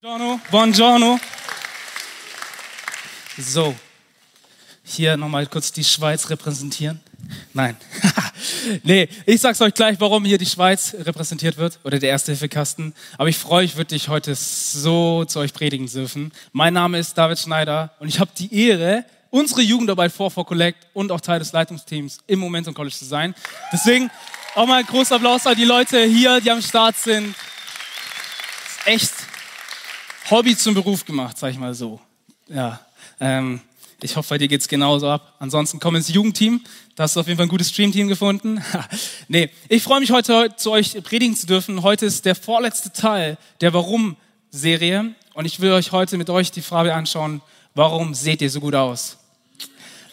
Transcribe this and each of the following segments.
Buongiorno, buongiorno. So, hier nochmal kurz die Schweiz repräsentieren. Nein, nee, ich sag's euch gleich, warum hier die Schweiz repräsentiert wird oder der Erste-Hilfe-Kasten. Aber ich freue mich wirklich, heute so zu euch predigen dürfen. Mein Name ist David Schneider und ich habe die Ehre, unsere Jugendarbeit vor for Collect und auch Teil des Leitungsteams im Momentum College zu sein. Deswegen auch mal ein großer Applaus an die Leute hier, die am Start sind. Ist echt Hobby zum Beruf gemacht, sag ich mal so. Ja, ähm, ich hoffe, bei dir geht's genauso ab. Ansonsten komm ins Jugendteam. Da hast du auf jeden Fall ein gutes Streamteam gefunden. nee, ich freue mich heute zu euch predigen zu dürfen. Heute ist der vorletzte Teil der Warum-Serie. Und ich will euch heute mit euch die Frage anschauen, warum seht ihr so gut aus?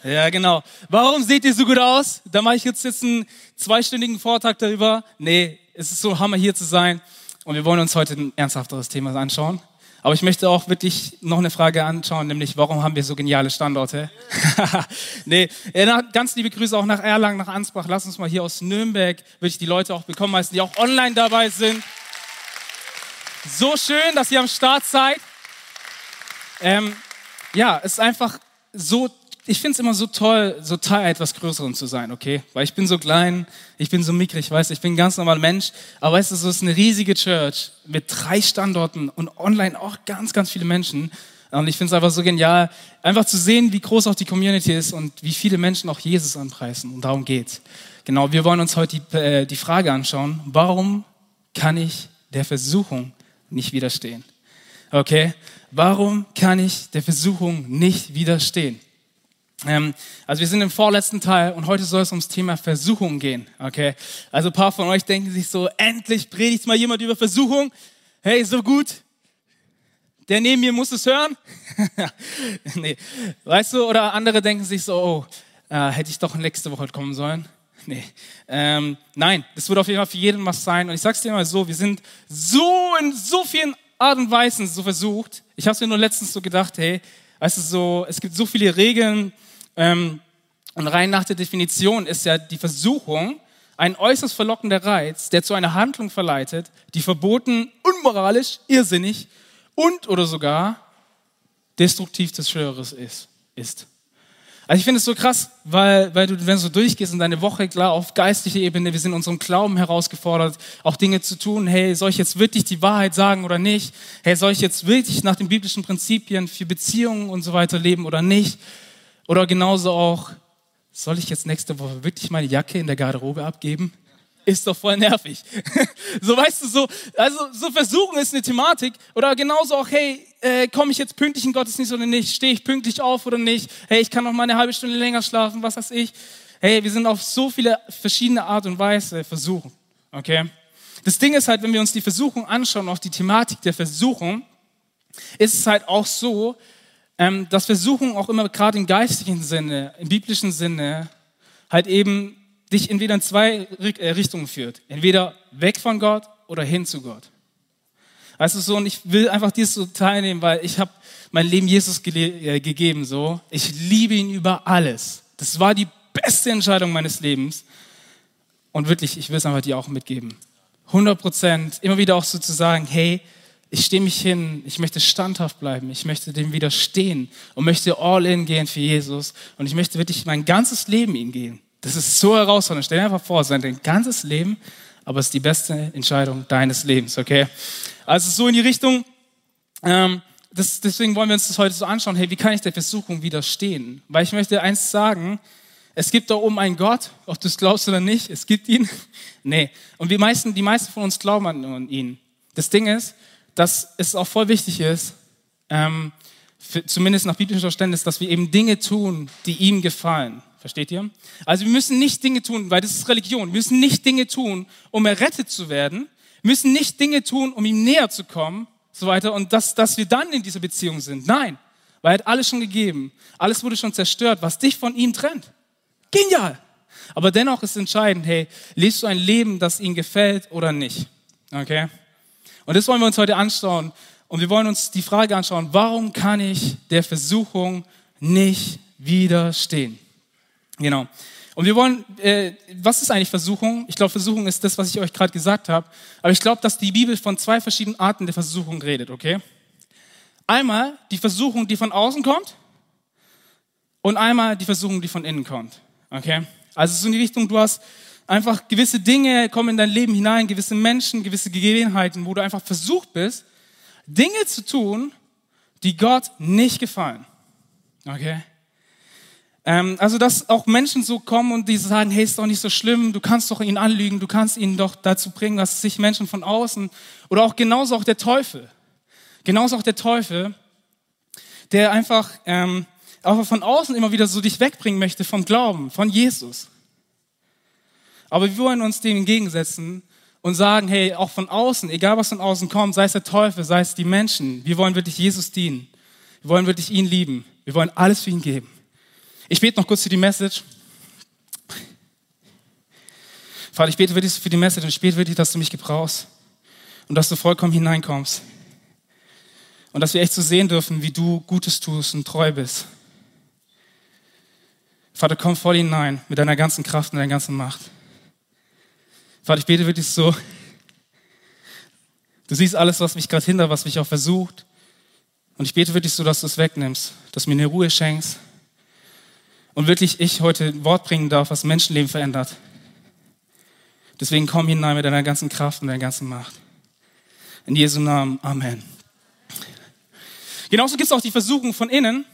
Ja, genau. Warum seht ihr so gut aus? Da mache ich jetzt, jetzt einen zweistündigen Vortrag darüber. Nee, es ist so Hammer hier zu sein. Und wir wollen uns heute ein ernsthafteres Thema anschauen. Aber ich möchte auch wirklich noch eine Frage anschauen, nämlich warum haben wir so geniale Standorte? nee, ganz liebe Grüße auch nach Erlangen, nach Ansbach. Lass uns mal hier aus Nürnberg wirklich die Leute auch bekommen, meisten, die auch online dabei sind. So schön, dass ihr am Start seid. Ähm, ja, es ist einfach so ich finde es immer so toll, so Teil etwas Größeren zu sein, okay? Weil ich bin so klein, ich bin so mickrig, weißt ich bin ein ganz normaler Mensch. Aber weißt du, so ist eine riesige Church mit drei Standorten und online auch ganz, ganz viele Menschen. Und ich finde es einfach so genial, einfach zu sehen, wie groß auch die Community ist und wie viele Menschen auch Jesus anpreisen. Und darum geht's. Genau, wir wollen uns heute die, äh, die Frage anschauen, warum kann ich der Versuchung nicht widerstehen? Okay? Warum kann ich der Versuchung nicht widerstehen? Ähm, also wir sind im vorletzten Teil und heute soll es ums Thema Versuchung gehen. Okay, also ein paar von euch denken sich so: Endlich predigt mal jemand über Versuchung. Hey, so gut. Der neben mir muss es hören. nee, weißt du? Oder andere denken sich so: Oh, äh, hätte ich doch nächste Woche kommen sollen. Nee. Ähm, nein, das wird auf jeden Fall für jeden was sein. Und ich sag's dir mal so: Wir sind so in so vielen Art und Weisen so versucht. Ich habe mir nur letztens so gedacht: Hey, weißt du so, es gibt so viele Regeln und rein nach der Definition ist ja die Versuchung ein äußerst verlockender Reiz, der zu einer Handlung verleitet, die verboten, unmoralisch, irrsinnig und oder sogar destruktiv des Schöreres ist. ist. Also ich finde es so krass, weil, weil du, wenn du so durchgehst in deine Woche, klar, auf geistlicher Ebene, wir sind in unserem Glauben herausgefordert, auch Dinge zu tun. Hey, soll ich jetzt wirklich die Wahrheit sagen oder nicht? Hey, soll ich jetzt wirklich nach den biblischen Prinzipien für Beziehungen und so weiter leben oder nicht? Oder genauso auch, soll ich jetzt nächste Woche wirklich meine Jacke in der Garderobe abgeben? Ist doch voll nervig. so weißt du, so, also so versuchen ist eine Thematik. Oder genauso auch, hey, äh, komme ich jetzt pünktlich in Gottesdienst oder nicht? Stehe ich pünktlich auf oder nicht? Hey, ich kann noch mal eine halbe Stunde länger schlafen, was weiß ich. Hey, wir sind auf so viele verschiedene Art und Weise versuchen. Okay? Das Ding ist halt, wenn wir uns die Versuchung anschauen, auch die Thematik der Versuchung, ist es halt auch so, ähm, dass Versuchung auch immer gerade im geistlichen Sinne, im biblischen Sinne, halt eben dich entweder in zwei äh, Richtungen führt. Entweder weg von Gott oder hin zu Gott. Weißt du so, und ich will einfach dies so teilnehmen, weil ich habe mein Leben Jesus äh, gegeben so. Ich liebe ihn über alles. Das war die beste Entscheidung meines Lebens. Und wirklich, ich will es einfach dir auch mitgeben. 100 Prozent, immer wieder auch so zu sagen, hey, ich stehe mich hin, ich möchte standhaft bleiben, ich möchte dem widerstehen und möchte all in gehen für Jesus und ich möchte wirklich mein ganzes Leben ihm gehen. Das ist so herausfordernd. Stell dir einfach vor, sein ganzes Leben, aber es ist die beste Entscheidung deines Lebens, okay? Also so in die Richtung, ähm, das, deswegen wollen wir uns das heute so anschauen, hey, wie kann ich der Versuchung widerstehen? Weil ich möchte eins sagen, es gibt da oben einen Gott, ob du es glaubst oder nicht, es gibt ihn. nee, und die meisten, die meisten von uns glauben an ihn. Das Ding ist, dass es auch voll wichtig ist, ähm, für, zumindest nach biblischem Verständnis, dass wir eben Dinge tun, die ihm gefallen. Versteht ihr? Also wir müssen nicht Dinge tun, weil das ist Religion. Wir müssen nicht Dinge tun, um errettet zu werden. Wir müssen nicht Dinge tun, um ihm näher zu kommen, so weiter. Und dass, dass wir dann in dieser Beziehung sind. Nein, weil er hat alles schon gegeben. Alles wurde schon zerstört, was dich von ihm trennt. Genial. Aber dennoch ist entscheidend, hey, lebst du ein Leben, das ihm gefällt oder nicht? Okay? Und das wollen wir uns heute anschauen. Und wir wollen uns die Frage anschauen, warum kann ich der Versuchung nicht widerstehen? Genau. Und wir wollen, äh, was ist eigentlich Versuchung? Ich glaube, Versuchung ist das, was ich euch gerade gesagt habe. Aber ich glaube, dass die Bibel von zwei verschiedenen Arten der Versuchung redet, okay? Einmal die Versuchung, die von außen kommt und einmal die Versuchung, die von innen kommt. Okay? Also so in die Richtung, du hast einfach gewisse Dinge kommen in dein Leben hinein, gewisse Menschen, gewisse Gegebenheiten, wo du einfach versucht bist, Dinge zu tun, die Gott nicht gefallen. Okay? Ähm, also, dass auch Menschen so kommen und die sagen, hey, ist doch nicht so schlimm, du kannst doch ihn anlügen, du kannst ihn doch dazu bringen, dass sich Menschen von außen oder auch genauso auch der Teufel, genauso auch der Teufel, der einfach ähm, auch von außen immer wieder so dich wegbringen möchte vom Glauben, von Jesus. Aber wir wollen uns dem entgegensetzen und sagen, hey, auch von außen, egal was von außen kommt, sei es der Teufel, sei es die Menschen, wir wollen wirklich Jesus dienen. Wir wollen wirklich ihn lieben. Wir wollen alles für ihn geben. Ich bete noch kurz für die Message. Vater, ich bete wirklich für die Message und ich bete wirklich, dass du mich gebrauchst und dass du vollkommen hineinkommst. Und dass wir echt so sehen dürfen, wie du Gutes tust und treu bist. Vater, komm voll hinein mit deiner ganzen Kraft und deiner ganzen Macht. Vater, ich bete wirklich so. Du siehst alles, was mich gerade hindert, was mich auch versucht. Und ich bete wirklich so, dass du es wegnimmst, dass du mir eine Ruhe schenkst, und wirklich ich heute ein Wort bringen darf, was Menschenleben verändert. Deswegen komm hinein mit deiner ganzen Kraft und deiner ganzen Macht. In Jesu Namen. Amen. Genauso gibt es auch die Versuchung von innen.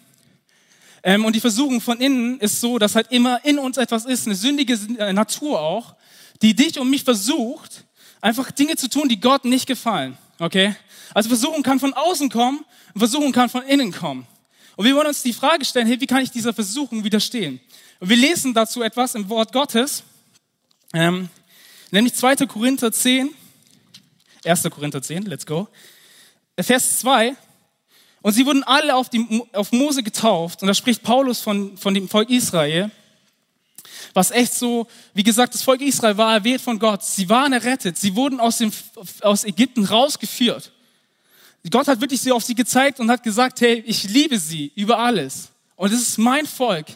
Ähm, und die Versuchung von innen ist so, dass halt immer in uns etwas ist, eine sündige Natur auch, die dich und mich versucht, einfach Dinge zu tun, die Gott nicht gefallen. Okay? Also Versuchung kann von außen kommen Versuchung kann von innen kommen. Und wir wollen uns die Frage stellen, hey, wie kann ich dieser Versuchung widerstehen? Und wir lesen dazu etwas im Wort Gottes, ähm, nämlich 2. Korinther 10, 1. Korinther 10, let's go, Vers 2. Und sie wurden alle auf, die, auf Mose getauft. Und da spricht Paulus von, von dem Volk Israel, was echt so, wie gesagt, das Volk Israel war erwählt von Gott. Sie waren errettet. Sie wurden aus, dem, aus Ägypten rausgeführt. Gott hat wirklich sie auf sie gezeigt und hat gesagt, hey, ich liebe sie über alles. Und es ist mein Volk.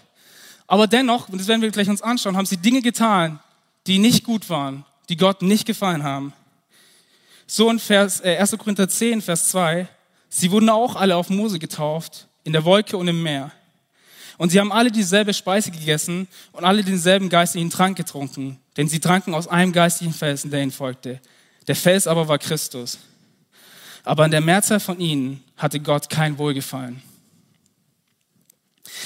Aber dennoch, und das werden wir gleich uns anschauen, haben sie Dinge getan, die nicht gut waren, die Gott nicht gefallen haben. So in Vers, äh, 1. Korinther 10, Vers 2, sie wurden auch alle auf Mose getauft, in der Wolke und im Meer. Und sie haben alle dieselbe Speise gegessen und alle denselben geistlichen Trank getrunken, denn sie tranken aus einem geistlichen Felsen, der ihnen folgte. Der Fels aber war Christus. Aber an der Mehrzahl von ihnen hatte Gott kein Wohlgefallen.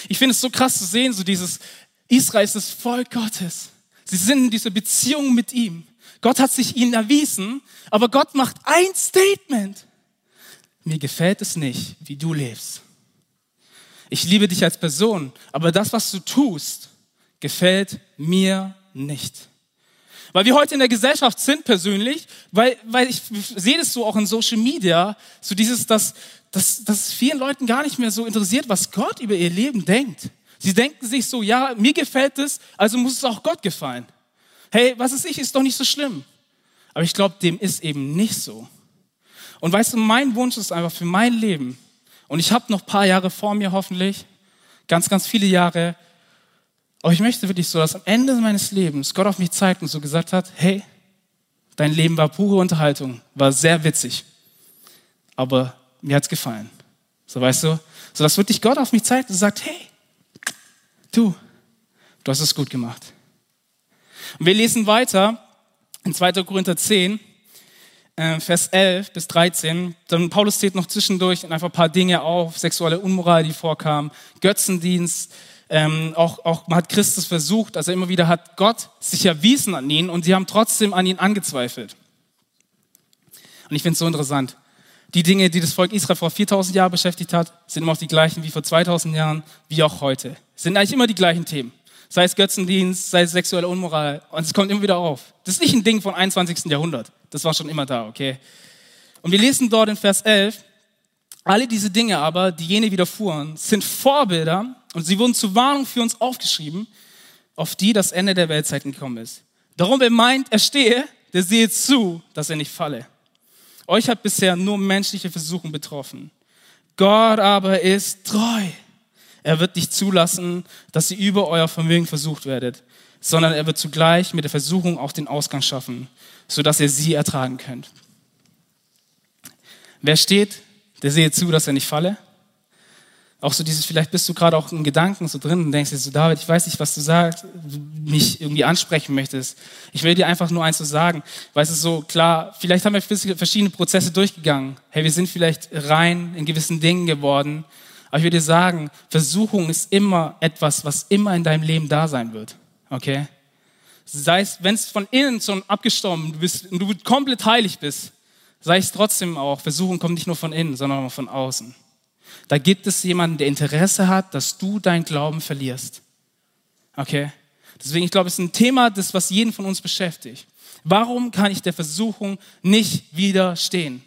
Ich finde es so krass zu sehen, so dieses Israel ist das Volk Gottes. Sie sind in dieser Beziehung mit ihm. Gott hat sich ihnen erwiesen, aber Gott macht ein Statement. Mir gefällt es nicht, wie du lebst. Ich liebe dich als Person, aber das, was du tust, gefällt mir nicht. Weil wir heute in der Gesellschaft sind persönlich, weil, weil ich sehe das so auch in Social Media, so dieses, dass, dass, dass vielen Leuten gar nicht mehr so interessiert, was Gott über ihr Leben denkt. Sie denken sich so, ja, mir gefällt es, also muss es auch Gott gefallen. Hey, was ist ich, ist doch nicht so schlimm. Aber ich glaube, dem ist eben nicht so. Und weißt du, mein Wunsch ist einfach für mein Leben, und ich habe noch ein paar Jahre vor mir hoffentlich, ganz, ganz viele Jahre, aber ich möchte wirklich so, dass am Ende meines Lebens Gott auf mich zeigt und so gesagt hat, hey, dein Leben war pure Unterhaltung, war sehr witzig, aber mir hat's gefallen. So weißt du, so dass wirklich Gott auf mich zeigt und sagt, hey, du, du hast es gut gemacht. Und wir lesen weiter in 2. Korinther 10, äh, Vers 11 bis 13. Dann Paulus zählt noch zwischendurch einfach ein paar Dinge auf, sexuelle Unmoral, die vorkamen, Götzendienst, ähm, auch, auch man hat Christus versucht, also immer wieder hat Gott sich erwiesen an ihnen und sie haben trotzdem an ihn angezweifelt. Und ich finde es so interessant. Die Dinge, die das Volk Israel vor 4000 Jahren beschäftigt hat, sind immer auch die gleichen wie vor 2000 Jahren, wie auch heute. Es sind eigentlich immer die gleichen Themen. Sei es Götzendienst, sei es sexuelle Unmoral. Und es kommt immer wieder auf. Das ist nicht ein Ding vom 21. Jahrhundert. Das war schon immer da, okay? Und wir lesen dort in Vers 11, alle diese Dinge aber, die jene widerfuhren, sind Vorbilder und sie wurden zur Warnung für uns aufgeschrieben, auf die das Ende der Weltzeiten gekommen ist. Darum, wer meint, er stehe, der sehe zu, dass er nicht falle. Euch hat bisher nur menschliche Versuchung betroffen. Gott aber ist treu. Er wird nicht zulassen, dass ihr über euer Vermögen versucht werdet, sondern er wird zugleich mit der Versuchung auch den Ausgang schaffen, sodass ihr sie ertragen könnt. Wer steht, der sehe zu, dass er nicht falle. Auch so dieses, vielleicht bist du gerade auch in Gedanken so drin und denkst dir so, David, ich weiß nicht, was du sagst, mich irgendwie ansprechen möchtest. Ich will dir einfach nur eins so sagen, weil es ist so klar, vielleicht haben wir verschiedene Prozesse durchgegangen. Hey, wir sind vielleicht rein in gewissen Dingen geworden. Aber ich will dir sagen, Versuchung ist immer etwas, was immer in deinem Leben da sein wird. Okay? Sei es, wenn es von innen schon abgestorben bist und du komplett heilig bist, sei es trotzdem auch, Versuchung kommt nicht nur von innen, sondern auch von außen. Da gibt es jemanden, der Interesse hat, dass du dein Glauben verlierst. Okay? Deswegen, ich glaube, es ist ein Thema, das was jeden von uns beschäftigt. Warum kann ich der Versuchung nicht widerstehen?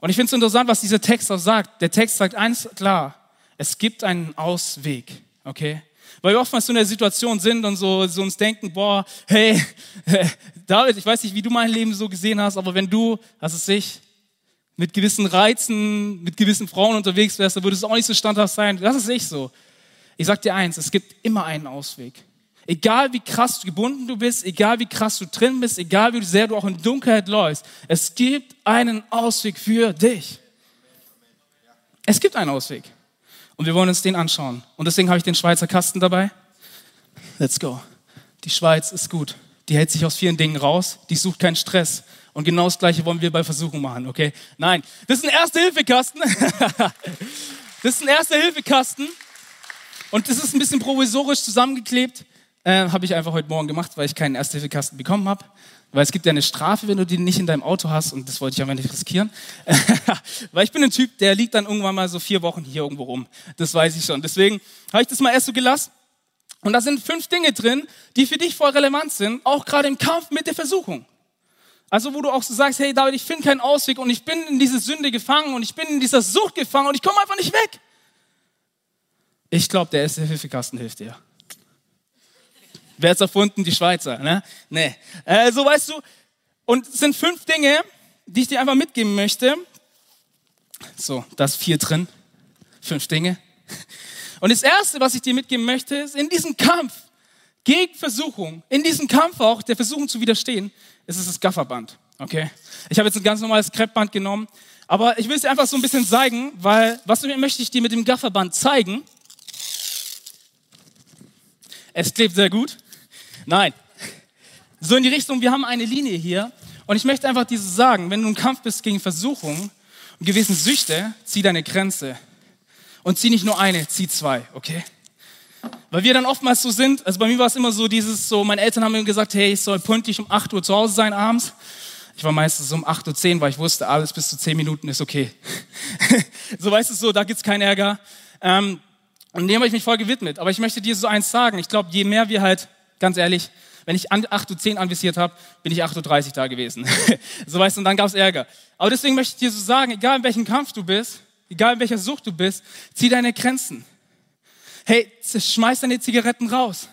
Und ich finde es interessant, was dieser Text auch sagt. Der Text sagt eins klar, es gibt einen Ausweg. Okay? Weil wir oftmals so in der Situation sind und so, so uns denken, boah, hey, David, ich weiß nicht, wie du mein Leben so gesehen hast, aber wenn du, das ist ich, mit gewissen Reizen, mit gewissen Frauen unterwegs wärst, dann würdest du auch nicht so standhaft sein. Das ist nicht so. Ich sag dir eins, es gibt immer einen Ausweg. Egal wie krass gebunden du bist, egal wie krass du drin bist, egal wie sehr du auch in Dunkelheit läufst, es gibt einen Ausweg für dich. Es gibt einen Ausweg. Und wir wollen uns den anschauen. Und deswegen habe ich den Schweizer Kasten dabei. Let's go. Die Schweiz ist gut. Die hält sich aus vielen Dingen raus. Die sucht keinen Stress. Und genau das Gleiche wollen wir bei Versuchung machen, okay? Nein, das ist ein Erste-Hilfe-Kasten. das ist ein Erste-Hilfe-Kasten. Und das ist ein bisschen provisorisch zusammengeklebt. Äh, habe ich einfach heute Morgen gemacht, weil ich keinen Erste-Hilfe-Kasten bekommen habe. Weil es gibt ja eine Strafe, wenn du den nicht in deinem Auto hast. Und das wollte ich aber nicht riskieren. weil ich bin ein Typ, der liegt dann irgendwann mal so vier Wochen hier irgendwo rum. Das weiß ich schon. Deswegen habe ich das mal erst so gelassen. Und da sind fünf Dinge drin, die für dich voll relevant sind, auch gerade im Kampf mit der Versuchung. Also wo du auch so sagst, hey David, ich finde keinen Ausweg und ich bin in diese Sünde gefangen und ich bin in dieser Sucht gefangen und ich komme einfach nicht weg. Ich glaube, der erste Hilfekasten hilft dir. Wer hat's erfunden? Die Schweizer, ne? Nee. Äh, so weißt du, und es sind fünf Dinge, die ich dir einfach mitgeben möchte. So, da ist vier drin. Fünf Dinge. Und das erste, was ich dir mitgeben möchte, ist in diesem Kampf gegen Versuchung, in diesem Kampf auch der Versuchung zu widerstehen, ist es das Gafferband. Okay? Ich habe jetzt ein ganz normales Kreppband genommen, aber ich will es dir einfach so ein bisschen zeigen, weil was möchte ich dir mit dem Gafferband zeigen? Es klebt sehr gut. Nein. So in die Richtung, wir haben eine Linie hier und ich möchte einfach dieses sagen, wenn du im Kampf bist gegen Versuchung und gewissen Süchte, zieh deine Grenze. Und zieh nicht nur eine, zieh zwei, okay? Weil wir dann oftmals so sind, also bei mir war es immer so dieses so, meine Eltern haben mir gesagt, hey, ich soll pünktlich um 8 Uhr zu Hause sein abends. Ich war meistens um 8.10 Uhr, weil ich wusste, alles bis zu 10 Minuten ist okay. so weißt du so, da gibt's keinen Ärger. Ähm, und dem habe ich mich voll gewidmet. Aber ich möchte dir so eins sagen. Ich glaube, je mehr wir halt, ganz ehrlich, wenn ich 8.10 Uhr anvisiert habe, bin ich 8.30 Uhr da gewesen. so weißt du, und dann gab's Ärger. Aber deswegen möchte ich dir so sagen, egal in welchem Kampf du bist, egal in welcher Sucht du bist, zieh deine Grenzen. Hey, schmeiß deine Zigaretten raus.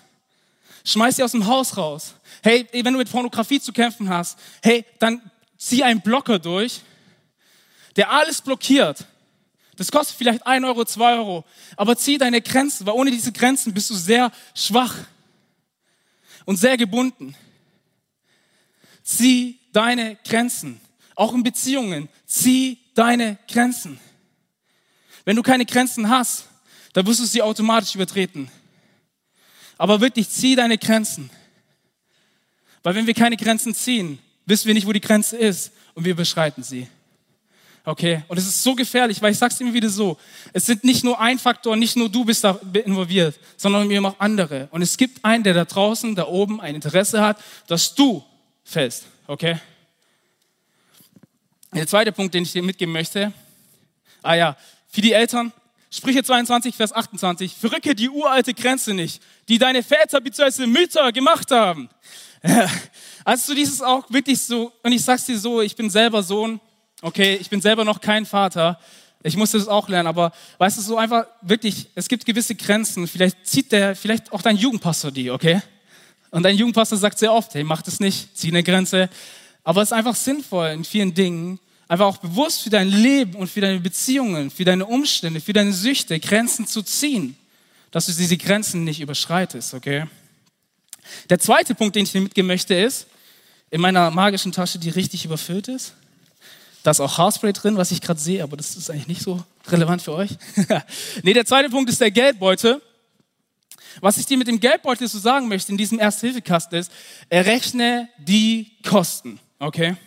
Schmeiß sie aus dem Haus raus. Hey, wenn du mit Pornografie zu kämpfen hast, hey, dann zieh einen Blocker durch, der alles blockiert. Das kostet vielleicht ein Euro, zwei Euro, aber zieh deine Grenzen, weil ohne diese Grenzen bist du sehr schwach und sehr gebunden. Zieh deine Grenzen, auch in Beziehungen, zieh deine Grenzen. Wenn du keine Grenzen hast, dann wirst du sie automatisch übertreten. Aber wirklich, zieh deine Grenzen. Weil wenn wir keine Grenzen ziehen, wissen wir nicht, wo die Grenze ist und wir überschreiten sie. Okay? Und es ist so gefährlich, weil ich sag's immer wieder so, es sind nicht nur ein Faktor, nicht nur du bist da involviert, sondern eben auch andere. Und es gibt einen, der da draußen, da oben ein Interesse hat, dass du fällst. Okay? Der zweite Punkt, den ich dir mitgeben möchte, ah ja, für die Eltern, Sprüche 22, Vers 28. Verrücke die uralte Grenze nicht, die deine Väter bzw. Mütter gemacht haben. Also du dieses auch wirklich so, und ich sag's dir so, ich bin selber Sohn, okay, ich bin selber noch kein Vater, ich musste das auch lernen, aber weißt du, so einfach wirklich, es gibt gewisse Grenzen, vielleicht zieht der, vielleicht auch dein Jugendpastor die, okay? Und dein Jugendpastor sagt sehr oft, hey, mach das nicht, zieh eine Grenze. Aber es ist einfach sinnvoll in vielen Dingen, einfach auch bewusst für dein Leben und für deine Beziehungen, für deine Umstände, für deine Süchte Grenzen zu ziehen, dass du diese Grenzen nicht überschreitest, okay? Der zweite Punkt, den ich dir mitgeben möchte, ist, in meiner magischen Tasche, die richtig überfüllt ist, Da ist auch Haarspray drin, was ich gerade sehe, aber das ist eigentlich nicht so relevant für euch. nee, der zweite Punkt ist der Geldbeutel. Was ich dir mit dem Geldbeutel so sagen möchte in diesem Erste-Hilfe-Kasten ist, errechne die Kosten. Okay?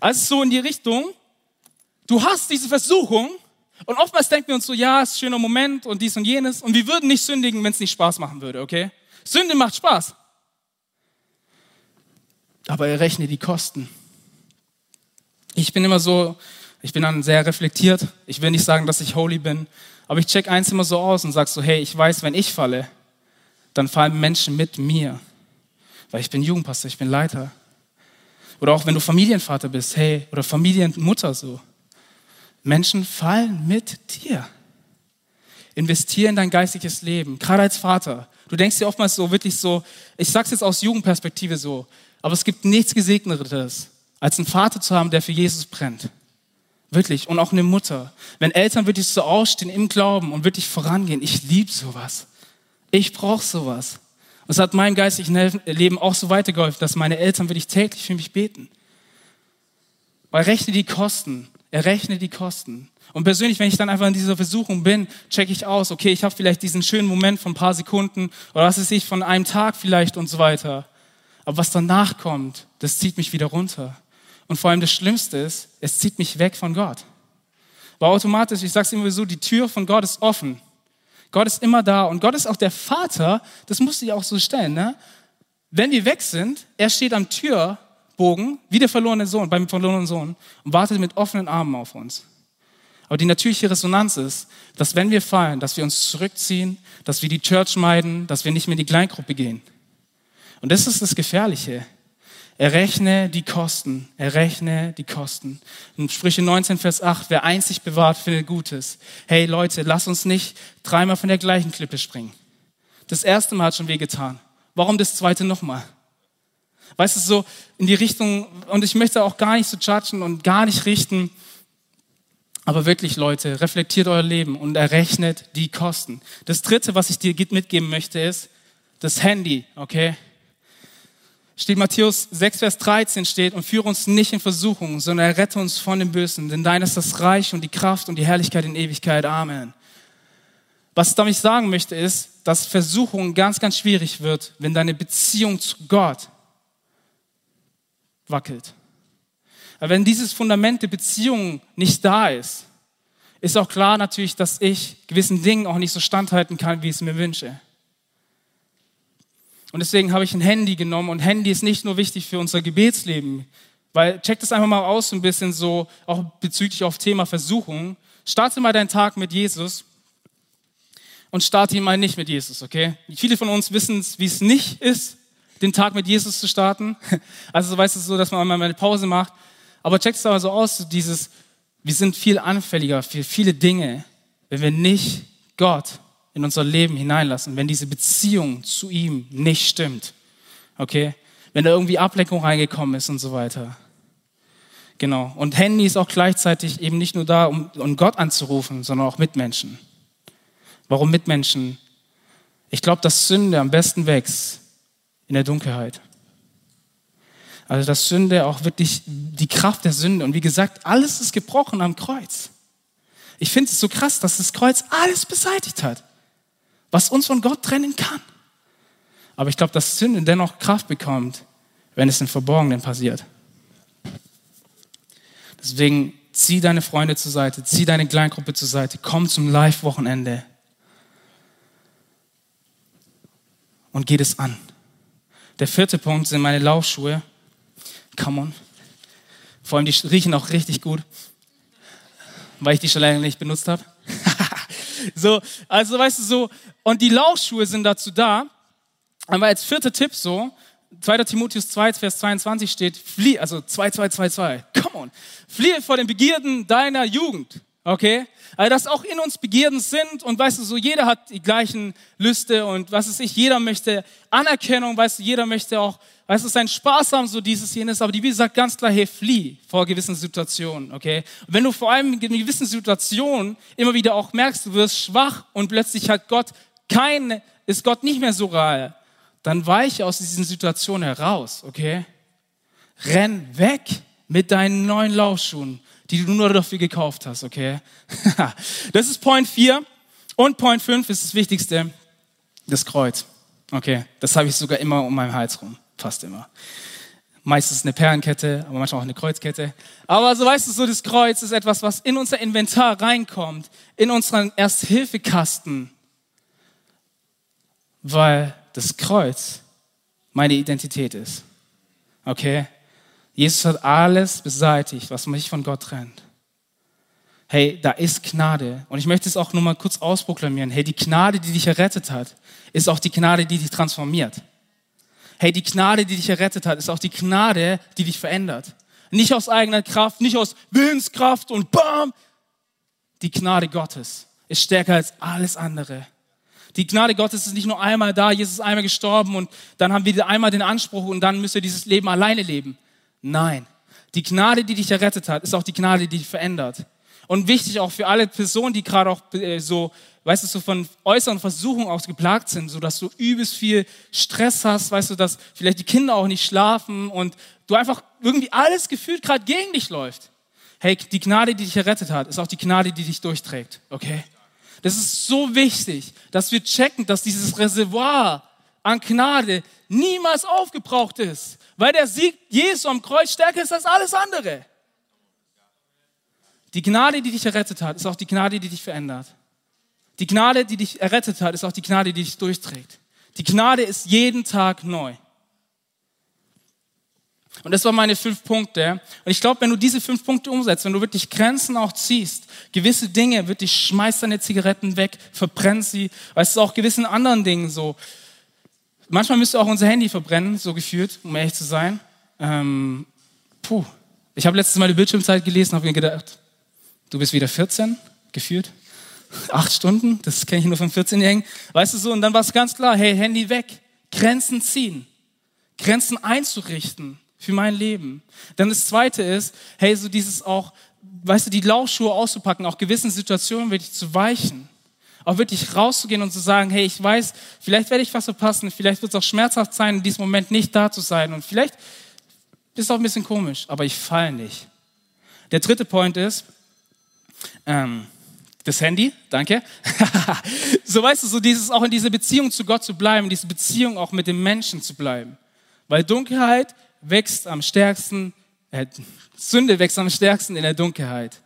Also so in die Richtung, du hast diese Versuchung und oftmals denken wir uns so, ja, ist ein schöner Moment und dies und jenes und wir würden nicht sündigen, wenn es nicht Spaß machen würde, okay? Sünde macht Spaß. Aber errechne die Kosten. Ich bin immer so, ich bin dann sehr reflektiert. Ich will nicht sagen, dass ich holy bin, aber ich check eins immer so aus und sag so, hey, ich weiß, wenn ich falle, dann fallen Menschen mit mir. Weil ich bin Jugendpastor, ich bin Leiter. Oder auch wenn du Familienvater bist, hey, oder Familienmutter so. Menschen fallen mit dir. Investier in dein geistiges Leben, gerade als Vater. Du denkst dir oftmals so, wirklich so, ich sag's jetzt aus Jugendperspektive so, aber es gibt nichts Gesegneteres, als einen Vater zu haben, der für Jesus brennt. Wirklich. Und auch eine Mutter. Wenn Eltern wirklich so ausstehen im Glauben und wirklich vorangehen, ich liebe sowas. Ich brauche sowas. Und es hat meinem geistigen Leben auch so weitergeholfen, dass meine Eltern wirklich täglich für mich beten. Weil rechne die Kosten. Errechne die Kosten. Und persönlich, wenn ich dann einfach in dieser Versuchung bin, checke ich aus, okay, ich habe vielleicht diesen schönen Moment von ein paar Sekunden oder was weiß ich, von einem Tag vielleicht und so weiter. Aber was danach kommt, das zieht mich wieder runter. Und vor allem das Schlimmste ist, es zieht mich weg von Gott. Weil automatisch, ich sage es immer so, die Tür von Gott ist offen. Gott ist immer da und Gott ist auch der Vater, das musst du dir auch so stellen. Ne? Wenn wir weg sind, er steht am Türbogen, wie der verlorene Sohn, beim verlorenen Sohn und wartet mit offenen Armen auf uns. Aber die natürliche Resonanz ist, dass wenn wir fallen, dass wir uns zurückziehen, dass wir die Church meiden, dass wir nicht mehr in die Kleingruppe gehen. Und das ist das Gefährliche. Errechne die Kosten, errechne die Kosten. In Sprüche 19, Vers 8, wer einzig bewahrt, findet Gutes. Hey Leute, lass uns nicht dreimal von der gleichen Klippe springen. Das erste Mal hat schon wehgetan. Warum das zweite nochmal? Weißt du, so in die Richtung, und ich möchte auch gar nicht so judgen und gar nicht richten, aber wirklich, Leute, reflektiert euer Leben und errechnet die Kosten. Das dritte, was ich dir mitgeben möchte, ist das Handy, okay? Steht Matthäus 6, Vers 13 steht, und führe uns nicht in Versuchung, sondern errette uns von dem Bösen, denn dein ist das Reich und die Kraft und die Herrlichkeit in Ewigkeit. Amen. Was ich damit sagen möchte, ist, dass Versuchung ganz, ganz schwierig wird, wenn deine Beziehung zu Gott wackelt. Aber wenn dieses Fundament der Beziehung nicht da ist, ist auch klar natürlich, dass ich gewissen Dingen auch nicht so standhalten kann, wie ich es mir wünsche. Und deswegen habe ich ein Handy genommen und Handy ist nicht nur wichtig für unser Gebetsleben, weil check das einfach mal aus, ein bisschen so, auch bezüglich auf Thema Versuchung. Starte mal deinen Tag mit Jesus und starte ihn mal nicht mit Jesus, okay? Viele von uns wissen, wie es nicht ist, den Tag mit Jesus zu starten. Also weißt du so, dass man mal eine Pause macht. Aber check es aber so aus, dieses, wir sind viel anfälliger für viele Dinge, wenn wir nicht Gott in unser Leben hineinlassen, wenn diese Beziehung zu ihm nicht stimmt. Okay? Wenn da irgendwie Ablenkung reingekommen ist und so weiter. Genau. Und Handy ist auch gleichzeitig eben nicht nur da, um, um Gott anzurufen, sondern auch Mitmenschen. Warum Mitmenschen? Ich glaube, dass Sünde am besten wächst in der Dunkelheit. Also dass Sünde auch wirklich die Kraft der Sünde. Und wie gesagt, alles ist gebrochen am Kreuz. Ich finde es so krass, dass das Kreuz alles beseitigt hat was uns von Gott trennen kann. Aber ich glaube, dass Sünde dennoch Kraft bekommt, wenn es im Verborgenen passiert. Deswegen zieh deine Freunde zur Seite, zieh deine Kleingruppe zur Seite, komm zum Live-Wochenende und geh es an. Der vierte Punkt sind meine Laufschuhe. Come on. Vor allem, die riechen auch richtig gut, weil ich die schon länger nicht benutzt habe. So, also weißt du so, und die Laufschuhe sind dazu da, aber als vierter Tipp so, 2. Timotheus 2, Vers 22 steht, flieh, also 2, 2, 2, 2, come on, fliehe vor den Begierden deiner Jugend. Okay? Also, dass auch in uns Begierden sind und weißt du, so jeder hat die gleichen Lüste und was ist ich, jeder möchte Anerkennung, weißt du, jeder möchte auch, weißt du, sein Spaß haben, so dieses, jenes, aber die Bibel sagt ganz klar, hey, flieh vor gewissen Situationen, okay? Und wenn du vor allem in gewissen Situationen immer wieder auch merkst, du wirst schwach und plötzlich hat Gott kein, ist Gott nicht mehr so real, dann weiche aus diesen Situationen heraus, okay? Renn weg, mit deinen neuen Laufschuhen, die du nur dafür gekauft hast, okay? das ist Point 4. Und Point 5 ist das Wichtigste, das Kreuz. Okay, das habe ich sogar immer um meinen Hals rum, fast immer. Meistens eine Perlenkette, aber manchmal auch eine Kreuzkette. Aber so weißt du, so das Kreuz ist etwas, was in unser Inventar reinkommt, in unseren Ersthilfekasten, weil das Kreuz meine Identität ist. Okay? Jesus hat alles beseitigt, was mich von Gott trennt. Hey, da ist Gnade. Und ich möchte es auch nur mal kurz ausproklamieren. Hey, die Gnade, die dich errettet hat, ist auch die Gnade, die dich transformiert. Hey, die Gnade, die dich errettet hat, ist auch die Gnade, die dich verändert. Nicht aus eigener Kraft, nicht aus Willenskraft und bam. Die Gnade Gottes ist stärker als alles andere. Die Gnade Gottes ist nicht nur einmal da, Jesus ist einmal gestorben und dann haben wir einmal den Anspruch und dann müsst ihr dieses Leben alleine leben. Nein. Die Gnade, die dich errettet hat, ist auch die Gnade, die dich verändert. Und wichtig auch für alle Personen, die gerade auch äh, so, weißt du, so von äußeren Versuchungen auch geplagt sind, so dass du übelst viel Stress hast, weißt du, dass vielleicht die Kinder auch nicht schlafen und du einfach irgendwie alles gefühlt gerade gegen dich läuft. Hey, die Gnade, die dich errettet hat, ist auch die Gnade, die dich durchträgt, okay? Das ist so wichtig, dass wir checken, dass dieses Reservoir an Gnade niemals aufgebraucht ist, weil der Sieg Jesu am Kreuz stärker ist als alles andere. Die Gnade, die dich errettet hat, ist auch die Gnade, die dich verändert. Die Gnade, die dich errettet hat, ist auch die Gnade, die dich durchträgt. Die Gnade ist jeden Tag neu. Und das waren meine fünf Punkte. Und ich glaube, wenn du diese fünf Punkte umsetzt, wenn du wirklich Grenzen auch ziehst, gewisse Dinge, wirklich schmeißt deine Zigaretten weg, verbrennt sie, weißt du, auch gewissen anderen Dingen so. Manchmal müsst ihr auch unser Handy verbrennen, so gefühlt, um ehrlich zu sein. Ähm, puh. Ich habe letztes Mal die Bildschirmzeit gelesen und habe mir gedacht, du bist wieder 14, gefühlt. Acht Stunden, das kenne ich nur von 14-Jährigen. Weißt du so, und dann war es ganz klar, hey, Handy weg, Grenzen ziehen, Grenzen einzurichten für mein Leben. Dann das zweite ist, hey, so dieses auch, weißt du, die Laufschuhe auszupacken, auch gewissen Situationen wirklich zu weichen. Auch wirklich rauszugehen und zu sagen, hey, ich weiß, vielleicht werde ich was verpassen, vielleicht wird es auch schmerzhaft sein, in diesem Moment nicht da zu sein und vielleicht ist es auch ein bisschen komisch, aber ich falle nicht. Der dritte Point ist, ähm, das Handy, danke. so weißt du, so dieses auch in dieser Beziehung zu Gott zu bleiben, diese Beziehung auch mit dem Menschen zu bleiben. Weil Dunkelheit wächst am stärksten, äh, Sünde wächst am stärksten in der Dunkelheit.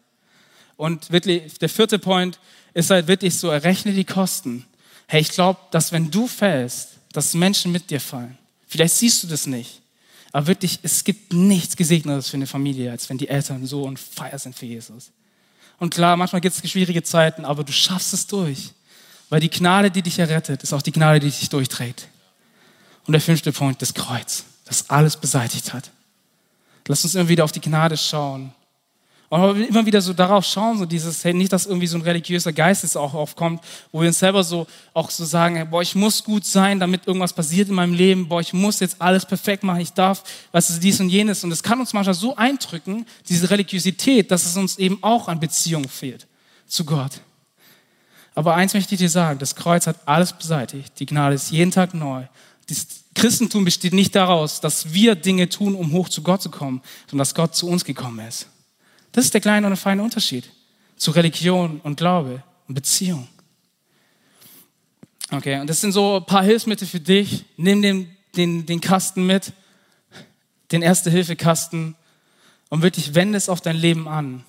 Und wirklich, der vierte Point ist halt wirklich so, errechne die Kosten. Hey, ich glaube, dass wenn du fällst, dass Menschen mit dir fallen. Vielleicht siehst du das nicht. Aber wirklich, es gibt nichts Gesegnetes für eine Familie, als wenn die Eltern so on fire sind für Jesus. Und klar, manchmal gibt es schwierige Zeiten, aber du schaffst es durch. Weil die Gnade, die dich errettet, ist auch die Gnade, die dich durchträgt. Und der fünfte Punkt, das Kreuz das alles beseitigt hat. Lass uns immer wieder auf die Gnade schauen. Und immer wieder so darauf schauen, so dieses, hey, nicht, dass irgendwie so ein religiöser Geist jetzt auch aufkommt, wo wir uns selber so auch so sagen, hey, boah, ich muss gut sein, damit irgendwas passiert in meinem Leben, boah, ich muss jetzt alles perfekt machen, ich darf, was ist dies und jenes. Und es kann uns manchmal so eindrücken, diese Religiosität, dass es uns eben auch an Beziehung fehlt zu Gott. Aber eins möchte ich dir sagen, das Kreuz hat alles beseitigt. Die Gnade ist jeden Tag neu. Das Christentum besteht nicht daraus, dass wir Dinge tun, um hoch zu Gott zu kommen, sondern dass Gott zu uns gekommen ist. Das ist der kleine und feine Unterschied zu Religion und Glaube und Beziehung. Okay, und das sind so ein paar Hilfsmittel für dich. Nimm den, den, den Kasten mit, den Erste-Hilfe-Kasten und wirklich wende es auf dein Leben an.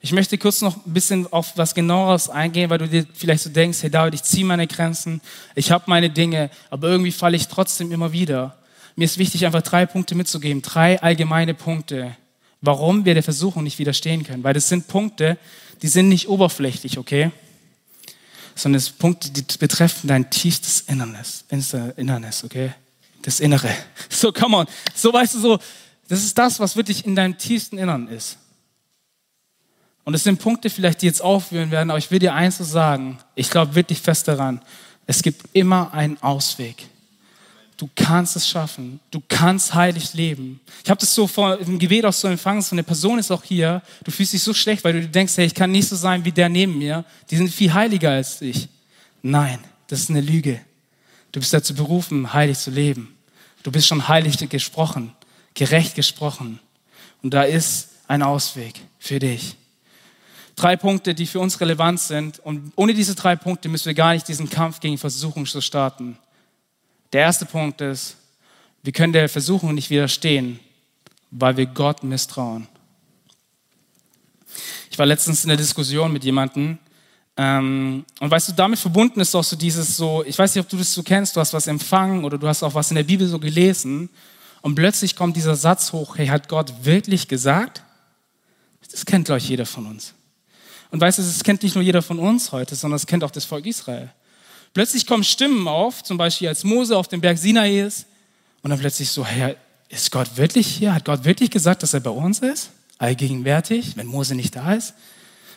Ich möchte kurz noch ein bisschen auf was genaueres eingehen, weil du dir vielleicht so denkst, hey David, ich ziehe meine Grenzen, ich habe meine Dinge, aber irgendwie falle ich trotzdem immer wieder. Mir ist wichtig, einfach drei Punkte mitzugeben, drei allgemeine Punkte, warum wir der Versuchung nicht widerstehen können. Weil das sind Punkte, die sind nicht oberflächlich, okay? Sondern es sind Punkte, die betreffen dein tiefstes Innernis, Innernis, okay? Das Innere. So, come on. So weißt du so, das ist das, was wirklich in deinem tiefsten Innern ist. Und es sind Punkte vielleicht, die jetzt aufführen werden, aber ich will dir eins sagen. Ich glaube wirklich fest daran. Es gibt immer einen Ausweg. Du kannst es schaffen. Du kannst heilig leben. Ich habe das so vor im Gebet auch so empfangen. So eine Person ist auch hier. Du fühlst dich so schlecht, weil du denkst, hey, ich kann nicht so sein wie der neben mir. Die sind viel heiliger als ich. Nein, das ist eine Lüge. Du bist dazu berufen, heilig zu leben. Du bist schon heilig gesprochen, gerecht gesprochen. Und da ist ein Ausweg für dich. Drei Punkte, die für uns relevant sind. Und ohne diese drei Punkte müssen wir gar nicht diesen Kampf gegen Versuchung zu starten. Der erste Punkt ist, wir können der Versuchung nicht widerstehen, weil wir Gott misstrauen. Ich war letztens in der Diskussion mit jemandem ähm, und weißt du, damit verbunden ist auch so dieses so, ich weiß nicht, ob du das so kennst, du hast was empfangen oder du hast auch was in der Bibel so gelesen und plötzlich kommt dieser Satz hoch, hey, hat Gott wirklich gesagt? Das kennt, glaube ich, jeder von uns. Und weißt du, das kennt nicht nur jeder von uns heute, sondern das kennt auch das Volk Israel. Plötzlich kommen Stimmen auf, zum Beispiel als Mose auf dem Berg Sinai ist, und dann plötzlich so, hey, ist Gott wirklich hier? Hat Gott wirklich gesagt, dass er bei uns ist? Allgegenwärtig, wenn Mose nicht da ist?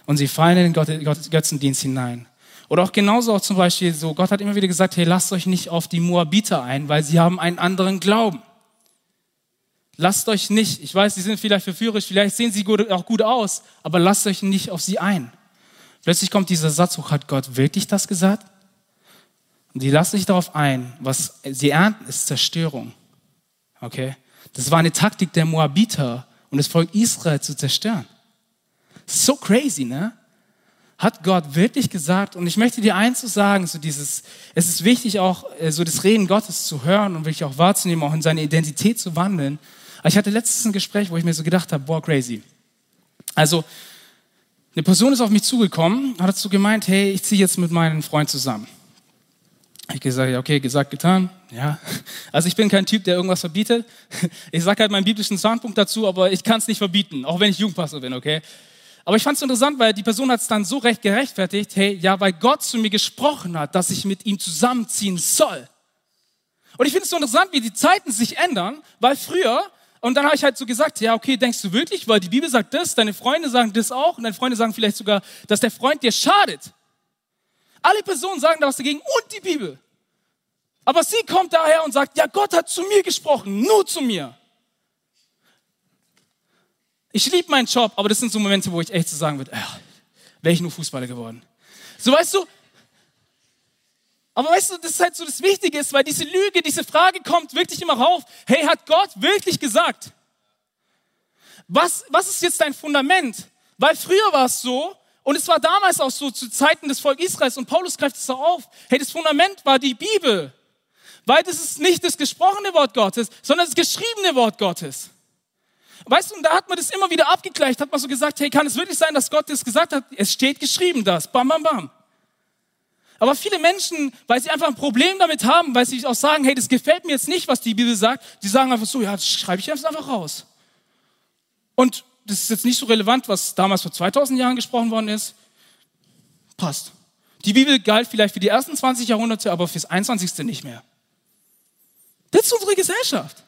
Und sie fallen in den Götzendienst hinein. Oder auch genauso auch zum Beispiel so, Gott hat immer wieder gesagt, hey, lasst euch nicht auf die Moabiter ein, weil sie haben einen anderen Glauben. Lasst euch nicht, ich weiß, sie sind vielleicht verführerisch, vielleicht sehen sie auch gut aus, aber lasst euch nicht auf sie ein. Plötzlich kommt dieser Satz hoch, hat Gott wirklich das gesagt? Und die lassen sich darauf ein, was sie ernten, ist Zerstörung. Okay? Das war eine Taktik der Moabiter, um das Volk Israel zu zerstören. So crazy, ne? Hat Gott wirklich gesagt, und ich möchte dir eins zu sagen, so dieses, es ist wichtig auch, äh, so das Reden Gottes zu hören und wirklich auch wahrzunehmen, auch in seine Identität zu wandeln. Aber ich hatte letztens ein Gespräch, wo ich mir so gedacht habe, boah, crazy. Also, eine Person ist auf mich zugekommen, hat dazu gemeint, hey, ich ziehe jetzt mit meinem Freund zusammen. Ich gesagt, okay, gesagt, getan, ja. Also ich bin kein Typ, der irgendwas verbietet. Ich sage halt meinen biblischen Standpunkt dazu, aber ich kann es nicht verbieten, auch wenn ich Jugendpastor bin, okay. Aber ich fand es interessant, weil die Person hat es dann so recht gerechtfertigt, hey, ja, weil Gott zu mir gesprochen hat, dass ich mit ihm zusammenziehen soll. Und ich finde es so interessant, wie die Zeiten sich ändern, weil früher und dann habe ich halt so gesagt, ja, okay, denkst du wirklich, weil die Bibel sagt das, deine Freunde sagen das auch und deine Freunde sagen vielleicht sogar, dass der Freund dir schadet. Alle Personen sagen da was dagegen und die Bibel. Aber sie kommt daher und sagt, ja, Gott hat zu mir gesprochen, nur zu mir. Ich liebe meinen Job, aber das sind so Momente, wo ich echt so sagen würde, äh, wäre ich nur Fußballer geworden. So weißt du, aber weißt du, das ist halt so das Wichtige weil diese Lüge, diese Frage kommt wirklich immer rauf. Hey, hat Gott wirklich gesagt? Was, was ist jetzt dein Fundament? Weil früher war es so, und es war damals auch so zu Zeiten des Volkes Israels, und Paulus greift es auch auf. Hey, das Fundament war die Bibel. Weil das ist nicht das gesprochene Wort Gottes, sondern das geschriebene Wort Gottes. Weißt du, und da hat man das immer wieder abgegleicht, hat man so gesagt, hey, kann es wirklich sein, dass Gott das gesagt hat? Es steht geschrieben das. Bam, bam, bam. Aber viele Menschen, weil sie einfach ein Problem damit haben, weil sie auch sagen, hey, das gefällt mir jetzt nicht, was die Bibel sagt, die sagen einfach so, ja, das schreibe ich jetzt einfach raus. Und das ist jetzt nicht so relevant, was damals vor 2000 Jahren gesprochen worden ist. Passt. Die Bibel galt vielleicht für die ersten 20 Jahrhunderte, aber fürs 21. nicht mehr. Das ist unsere Gesellschaft.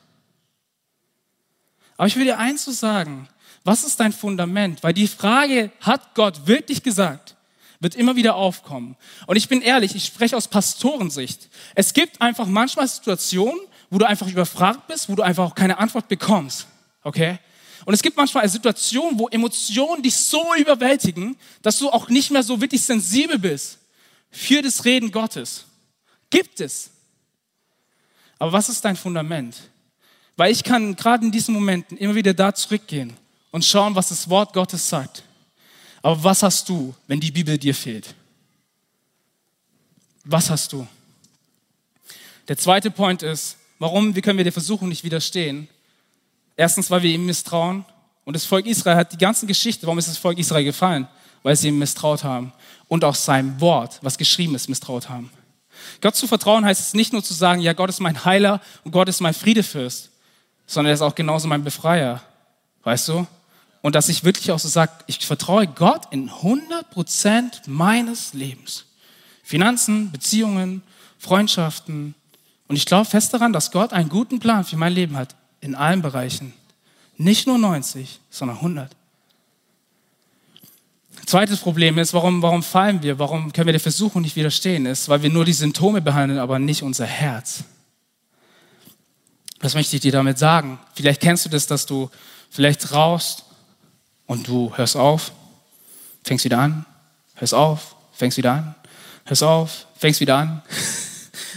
Aber ich will dir eins zu sagen. Was ist dein Fundament? Weil die Frage, hat Gott wirklich gesagt? wird immer wieder aufkommen. Und ich bin ehrlich, ich spreche aus Pastorensicht. Es gibt einfach manchmal Situationen, wo du einfach überfragt bist, wo du einfach auch keine Antwort bekommst. Okay? Und es gibt manchmal eine Situation, wo Emotionen dich so überwältigen, dass du auch nicht mehr so wirklich sensibel bist für das Reden Gottes. Gibt es. Aber was ist dein Fundament? Weil ich kann gerade in diesen Momenten immer wieder da zurückgehen und schauen, was das Wort Gottes sagt. Aber was hast du, wenn die Bibel dir fehlt? Was hast du? Der zweite Point ist, warum wie können wir der Versuchung nicht widerstehen? Erstens, weil wir ihm misstrauen. Und das Volk Israel hat die ganze Geschichte, warum ist das Volk Israel gefallen? Weil sie ihm misstraut haben. Und auch seinem Wort, was geschrieben ist, misstraut haben. Gott zu vertrauen heißt es nicht nur zu sagen, ja, Gott ist mein Heiler und Gott ist mein Friedefürst, sondern er ist auch genauso mein Befreier. Weißt du? und dass ich wirklich auch so sage, ich vertraue Gott in 100 Prozent meines Lebens. Finanzen, Beziehungen, Freundschaften. Und ich glaube fest daran, dass Gott einen guten Plan für mein Leben hat, in allen Bereichen. Nicht nur 90, sondern 100. Zweites Problem ist, warum, warum fallen wir? Warum können wir der Versuchung nicht widerstehen? Ist, weil wir nur die Symptome behandeln, aber nicht unser Herz. Was möchte ich dir damit sagen? Vielleicht kennst du das, dass du vielleicht rauchst und du hörst auf, fängst wieder an, hörst auf, fängst wieder an, hörst auf, fängst wieder an.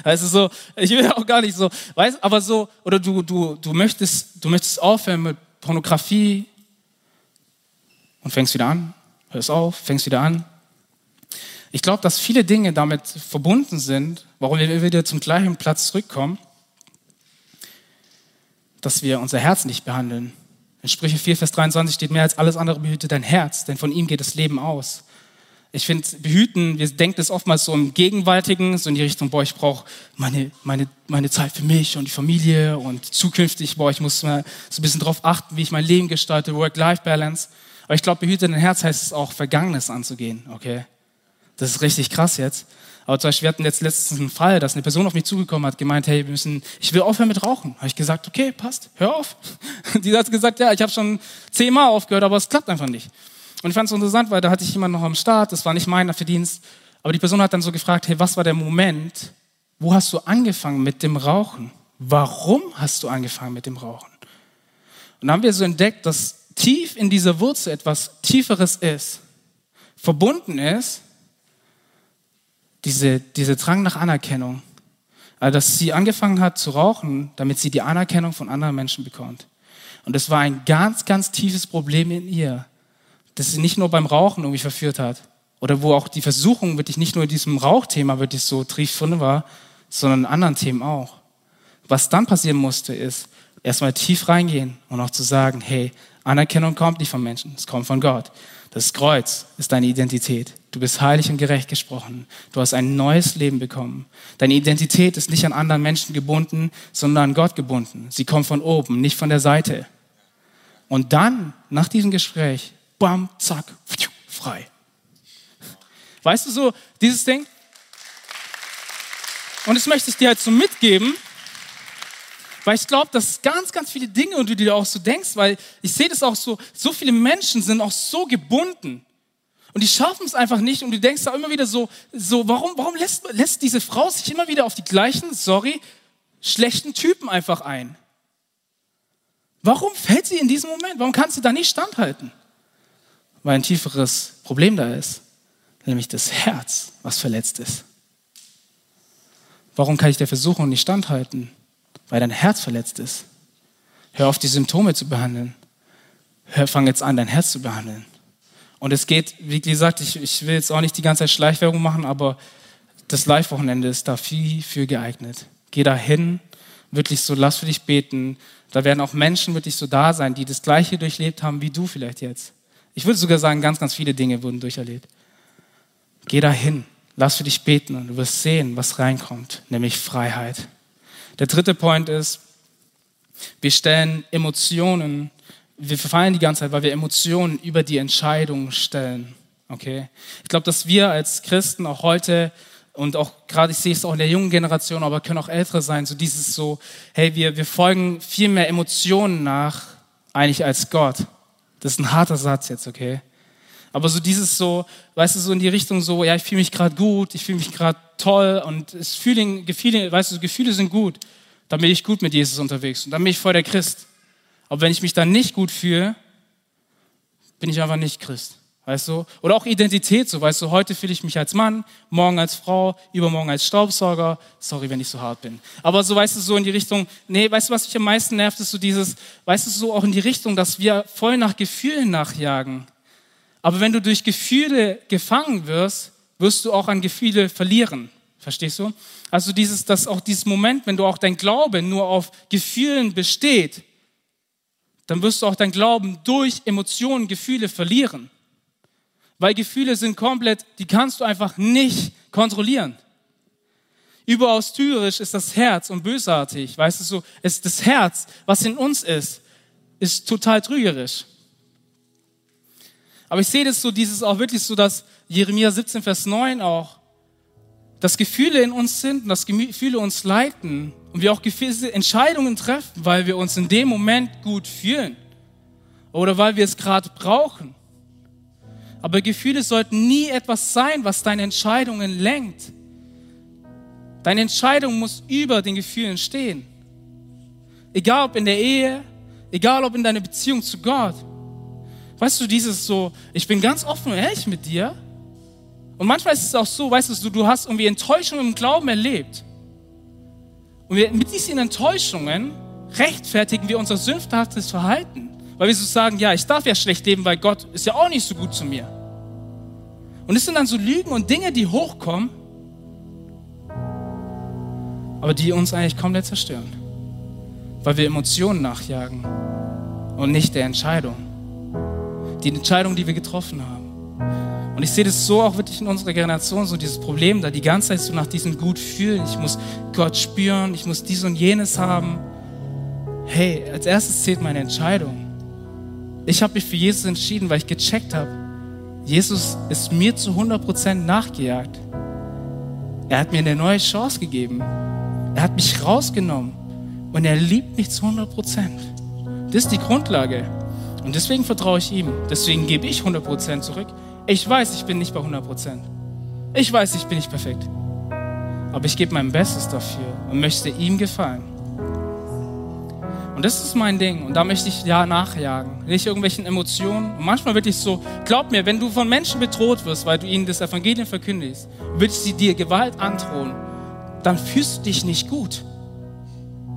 Weißt du, so, ich will auch gar nicht so, weißt aber so, oder du, du, du möchtest, du möchtest aufhören mit Pornografie und fängst wieder an, hörst auf, fängst wieder an. Ich glaube, dass viele Dinge damit verbunden sind, warum wir wieder zum gleichen Platz zurückkommen, dass wir unser Herz nicht behandeln. In Sprüche 4, Vers 23 steht, mehr als alles andere behüte dein Herz, denn von ihm geht das Leben aus. Ich finde, behüten, wir denken das oftmals so im Gegenwärtigen, so in die Richtung, boah, ich brauche meine, meine, meine Zeit für mich und die Familie und zukünftig, boah, ich muss mal so ein bisschen drauf achten, wie ich mein Leben gestalte, Work-Life-Balance. Aber ich glaube, behüte dein Herz heißt es auch, Vergangenes anzugehen, okay? Das ist richtig krass jetzt. Aber zum Beispiel, wir hatten jetzt letztens einen Fall, dass eine Person auf mich zugekommen hat, gemeint, hey, wir müssen, ich will aufhören mit Rauchen. Habe ich gesagt, okay, passt, hör auf. Die hat gesagt, ja, ich habe schon zehnmal aufgehört, aber es klappt einfach nicht. Und ich fand es interessant, weil da hatte ich jemanden noch am Start, das war nicht mein Verdienst, aber die Person hat dann so gefragt, hey, was war der Moment, wo hast du angefangen mit dem Rauchen? Warum hast du angefangen mit dem Rauchen? Und dann haben wir so entdeckt, dass tief in dieser Wurzel etwas Tieferes ist, verbunden ist, diese, diese Drang nach Anerkennung. Also, dass sie angefangen hat zu rauchen, damit sie die Anerkennung von anderen Menschen bekommt. Und das war ein ganz, ganz tiefes Problem in ihr das sie nicht nur beim Rauchen irgendwie verführt hat. Oder wo auch die Versuchung wirklich nicht nur in diesem Rauchthema wirklich so trief drin war, sondern in anderen Themen auch. Was dann passieren musste, ist erstmal tief reingehen und auch zu sagen, hey, Anerkennung kommt nicht von Menschen, es kommt von Gott. Das Kreuz ist deine Identität. Du bist heilig und gerecht gesprochen. Du hast ein neues Leben bekommen. Deine Identität ist nicht an anderen Menschen gebunden, sondern an Gott gebunden. Sie kommt von oben, nicht von der Seite. Und dann, nach diesem Gespräch, bam, zack, frei. Weißt du so, dieses Ding? Und das möchte ich dir halt so mitgeben, weil ich glaube, dass ganz, ganz viele Dinge und du dir auch so denkst, weil ich sehe das auch so, so viele Menschen sind auch so gebunden. Und die schaffen es einfach nicht und du denkst da immer wieder so, so warum, warum lässt, lässt diese Frau sich immer wieder auf die gleichen, sorry, schlechten Typen einfach ein? Warum fällt sie in diesem Moment? Warum kann sie da nicht standhalten? Weil ein tieferes Problem da ist, nämlich das Herz, was verletzt ist. Warum kann ich der Versuchung nicht standhalten? Weil dein Herz verletzt ist. Hör auf, die Symptome zu behandeln. Hör, fang jetzt an, dein Herz zu behandeln. Und es geht, wie gesagt, ich, ich will jetzt auch nicht die ganze Zeit Schleichwerbung machen, aber das Live-Wochenende ist da viel für geeignet. Geh da hin, wirklich so, lass für dich beten. Da werden auch Menschen wirklich so da sein, die das Gleiche durchlebt haben wie du vielleicht jetzt. Ich würde sogar sagen, ganz, ganz viele Dinge wurden durcherlebt. Geh dahin, lass für dich beten und du wirst sehen, was reinkommt, nämlich Freiheit. Der dritte Point ist, wir stellen Emotionen, wir verfallen die ganze Zeit, weil wir Emotionen über die Entscheidungen stellen. Okay? Ich glaube, dass wir als Christen auch heute und auch gerade ich sehe es auch in der jungen Generation, aber können auch ältere sein, so dieses so, hey, wir, wir folgen viel mehr Emotionen nach, eigentlich als Gott. Das ist ein harter Satz jetzt, okay? Aber so dieses so, weißt du, so in die Richtung so, ja, ich fühle mich gerade gut, ich fühle mich gerade toll und es Feeling, Gefühle, weißt du, Gefühle sind gut. Dann bin ich gut mit Jesus unterwegs und dann bin ich voll der Christ. Aber wenn ich mich dann nicht gut fühle, bin ich einfach nicht Christ. Weißt du? Oder auch Identität, so weißt du, heute fühle ich mich als Mann, morgen als Frau, übermorgen als Staubsauger. Sorry, wenn ich so hart bin. Aber so weißt du, so in die Richtung, nee, weißt du, was mich am meisten nervt, ist so dieses, weißt du, so auch in die Richtung, dass wir voll nach Gefühlen nachjagen. Aber wenn du durch Gefühle gefangen wirst, wirst du auch an Gefühle verlieren. Verstehst du? Also dieses, dass auch dieses Moment, wenn du auch dein Glaube nur auf Gefühlen besteht, dann wirst du auch dein Glauben durch Emotionen, Gefühle verlieren. Weil Gefühle sind komplett, die kannst du einfach nicht kontrollieren. Überaus tyrisch ist das Herz und bösartig. Weißt du so, ist das Herz, was in uns ist, ist total trügerisch. Aber ich sehe das so, dieses auch wirklich so, dass Jeremia 17, Vers 9 auch, dass Gefühle in uns sind und dass Gefühle uns leiten und wir auch gewisse Entscheidungen treffen, weil wir uns in dem Moment gut fühlen oder weil wir es gerade brauchen. Aber Gefühle sollten nie etwas sein, was deine Entscheidungen lenkt. Deine Entscheidung muss über den Gefühlen stehen. Egal ob in der Ehe, egal ob in deiner Beziehung zu Gott. Weißt du, dieses so, ich bin ganz offen und ehrlich mit dir. Und manchmal ist es auch so, weißt du, du hast irgendwie Enttäuschungen im Glauben erlebt. Und mit diesen Enttäuschungen rechtfertigen wir unser sündhaftes Verhalten. Weil wir so sagen, ja, ich darf ja schlecht leben, weil Gott ist ja auch nicht so gut zu mir. Und es sind dann so Lügen und Dinge, die hochkommen, aber die uns eigentlich komplett zerstören, weil wir Emotionen nachjagen und nicht der Entscheidung. Die Entscheidung, die wir getroffen haben. Und ich sehe das so auch wirklich in unserer Generation, so dieses Problem da, die ganze Zeit so nach diesem Gut fühlen. Ich muss Gott spüren, ich muss dies und jenes haben. Hey, als erstes zählt meine Entscheidung. Ich habe mich für Jesus entschieden, weil ich gecheckt habe, Jesus ist mir zu 100% nachgejagt. Er hat mir eine neue Chance gegeben. Er hat mich rausgenommen und er liebt mich zu 100% Das ist die Grundlage. Und deswegen vertraue ich ihm. Deswegen gebe ich 100% zurück. Ich weiß, ich bin nicht bei 100% Ich weiß, ich bin nicht perfekt. Aber ich gebe mein Bestes dafür und möchte ihm gefallen. Und das ist mein Ding. Und da möchte ich ja nachjagen. Nicht irgendwelchen Emotionen. Und manchmal wirklich so, glaub mir, wenn du von Menschen bedroht wirst, weil du ihnen das Evangelium verkündigst, willst sie dir Gewalt androhen, dann fühlst du dich nicht gut.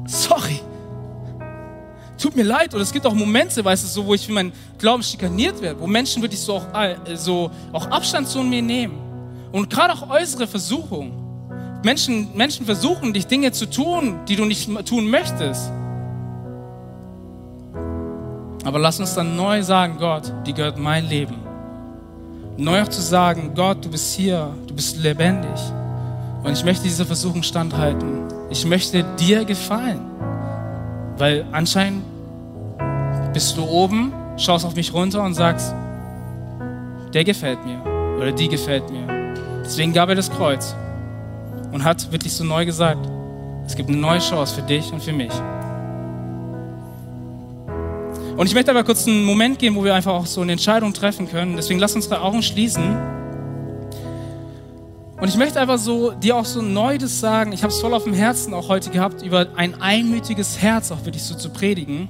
Sorry. Tut mir leid. Oder es gibt auch Momente, weißt du, so, wo ich für meinen Glauben schikaniert werde, wo Menschen wirklich so auch, so auch Abstand zu mir nehmen. Und gerade auch äußere Versuchungen. Menschen, Menschen versuchen, dich Dinge zu tun, die du nicht tun möchtest. Aber lass uns dann neu sagen, Gott, die gehört mein Leben. Neu auch zu sagen, Gott, du bist hier, du bist lebendig. Und ich möchte dieser Versuchung standhalten. Ich möchte dir gefallen. Weil anscheinend bist du oben, schaust auf mich runter und sagst, der gefällt mir oder die gefällt mir. Deswegen gab er das Kreuz und hat wirklich so neu gesagt, es gibt eine neue Chance für dich und für mich. Und ich möchte aber kurz einen Moment geben, wo wir einfach auch so eine Entscheidung treffen können. Deswegen lass uns da Augen schließen. Und ich möchte einfach so dir auch so neu das sagen. Ich habe es voll auf dem Herzen auch heute gehabt, über ein einmütiges Herz auch wirklich so zu predigen.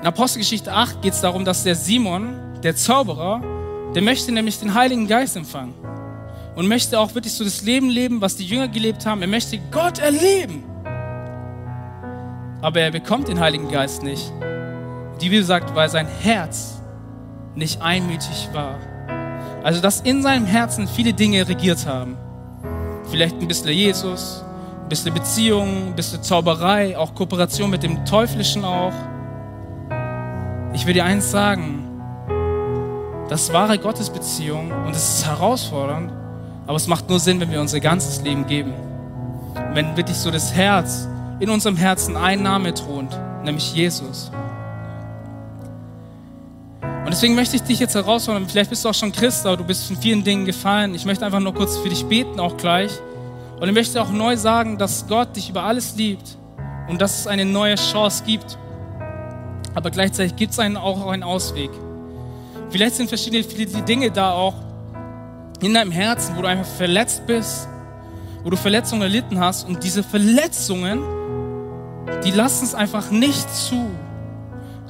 In Apostelgeschichte 8 geht es darum, dass der Simon, der Zauberer, der möchte nämlich den Heiligen Geist empfangen. Und möchte auch wirklich so das Leben leben, was die Jünger gelebt haben. Er möchte Gott erleben. Aber er bekommt den Heiligen Geist nicht. Die Bibel sagt, weil sein Herz nicht einmütig war. Also, dass in seinem Herzen viele Dinge regiert haben. Vielleicht ein bisschen Jesus, ein bisschen Beziehung, ein bisschen Zauberei, auch Kooperation mit dem Teuflischen auch. Ich will dir eins sagen. Das wahre Gottesbeziehung und es ist herausfordernd, aber es macht nur Sinn, wenn wir unser ganzes Leben geben. wenn wirklich so das Herz in unserem Herzen ein Name thront, nämlich Jesus. Und deswegen möchte ich dich jetzt herausfordern, vielleicht bist du auch schon Christ, aber du bist von vielen Dingen gefallen. Ich möchte einfach nur kurz für dich beten, auch gleich. Und ich möchte auch neu sagen, dass Gott dich über alles liebt und dass es eine neue Chance gibt. Aber gleichzeitig gibt es einen auch einen Ausweg. Vielleicht sind verschiedene viele Dinge da auch in deinem Herzen, wo du einfach verletzt bist, wo du Verletzungen erlitten hast und diese Verletzungen, die lassen es einfach nicht zu,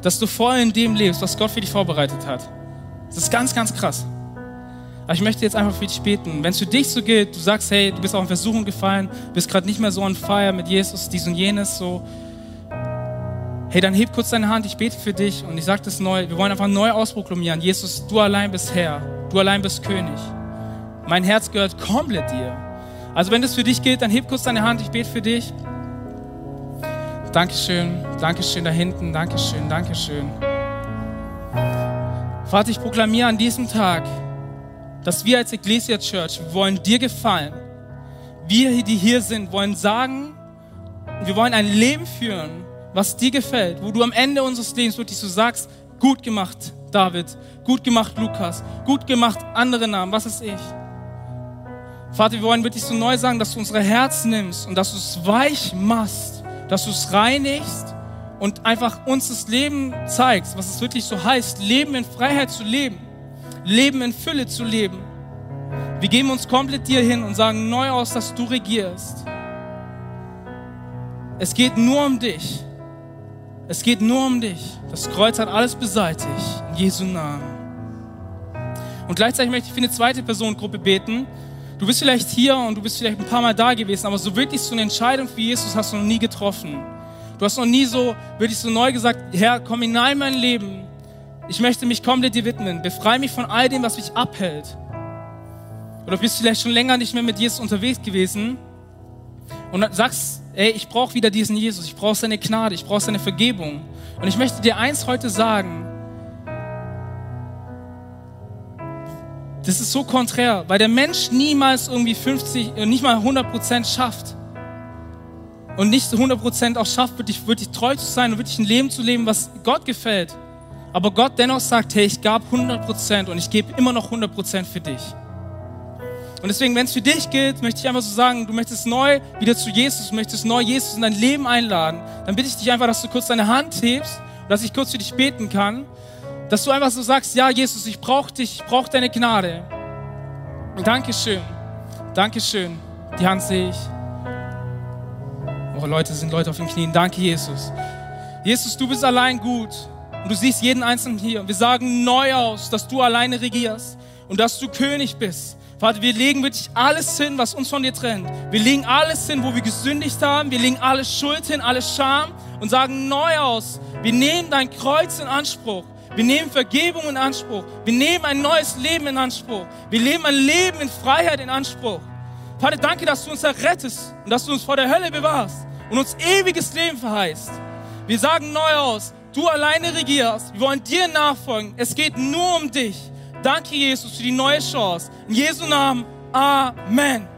dass du voll in dem lebst, was Gott für dich vorbereitet hat. Das ist ganz, ganz krass. Aber ich möchte jetzt einfach für dich beten. Wenn es für dich so geht, du sagst, hey, du bist auch in Versuchung gefallen, bist gerade nicht mehr so on fire mit Jesus, dies und jenes, so. Hey, dann heb kurz deine Hand, ich bete für dich und ich sage das neu. Wir wollen einfach neu ausproklamieren. Jesus, du allein bist Herr, du allein bist König. Mein Herz gehört komplett dir. Also wenn das für dich geht, dann heb kurz deine Hand, ich bete für dich. Dankeschön, Dankeschön da hinten, Dankeschön, Dankeschön. Vater, ich proklamiere an diesem Tag, dass wir als Ecclesia Church, wir wollen dir gefallen. Wir, die hier sind, wollen sagen, wir wollen ein Leben führen, was dir gefällt, wo du am Ende unseres Lebens wirklich so sagst, gut gemacht, David, gut gemacht, Lukas, gut gemacht, andere Namen, was ist ich? Vater, wir wollen wirklich so neu sagen, dass du unsere Herzen nimmst und dass du es weich machst dass du es reinigst und einfach uns das Leben zeigst, was es wirklich so heißt, Leben in Freiheit zu leben, Leben in Fülle zu leben. Wir geben uns komplett dir hin und sagen neu aus, dass du regierst. Es geht nur um dich. Es geht nur um dich. Das Kreuz hat alles beseitigt. In Jesu Namen. Und gleichzeitig möchte ich für eine zweite Personengruppe beten. Du bist vielleicht hier und du bist vielleicht ein paar Mal da gewesen, aber so wirklich so eine Entscheidung für Jesus hast du noch nie getroffen. Du hast noch nie so, wirklich so neu gesagt, Herr, komm hinein in mein Leben. Ich möchte mich komplett dir widmen. Befreie mich von all dem, was mich abhält. Oder bist du vielleicht schon länger nicht mehr mit Jesus unterwegs gewesen und sagst, ey, ich brauche wieder diesen Jesus, ich brauche seine Gnade, ich brauche seine Vergebung. Und ich möchte dir eins heute sagen, das ist so konträr, weil der Mensch niemals irgendwie 50, äh, nicht mal 100% schafft. Und nicht 100% auch schafft, wirklich, wirklich treu zu sein und wirklich ein Leben zu leben, was Gott gefällt. Aber Gott dennoch sagt, hey, ich gab 100% und ich gebe immer noch 100% für dich. Und deswegen, wenn es für dich gilt, möchte ich einfach so sagen, du möchtest neu wieder zu Jesus, du möchtest neu Jesus in dein Leben einladen, dann bitte ich dich einfach, dass du kurz deine Hand hebst und dass ich kurz für dich beten kann. Dass du einfach so sagst, ja Jesus, ich brauche dich, ich brauche deine Gnade. Dankeschön, Dankeschön. Die Hand sehe ich. Oh Leute, sind Leute auf den Knien. Danke Jesus. Jesus, du bist allein gut. Und du siehst jeden Einzelnen hier. Und wir sagen neu aus, dass du alleine regierst und dass du König bist. Vater, wir legen wirklich alles hin, was uns von dir trennt. Wir legen alles hin, wo wir gesündigt haben. Wir legen alles Schuld hin, alles Scham und sagen neu aus. Wir nehmen dein Kreuz in Anspruch. Wir nehmen Vergebung in Anspruch. Wir nehmen ein neues Leben in Anspruch. Wir nehmen ein Leben in Freiheit in Anspruch. Vater, danke, dass du uns errettest und dass du uns vor der Hölle bewahrst und uns ewiges Leben verheißt. Wir sagen neu aus, du alleine regierst. Wir wollen dir nachfolgen. Es geht nur um dich. Danke, Jesus, für die neue Chance. In Jesu Namen. Amen.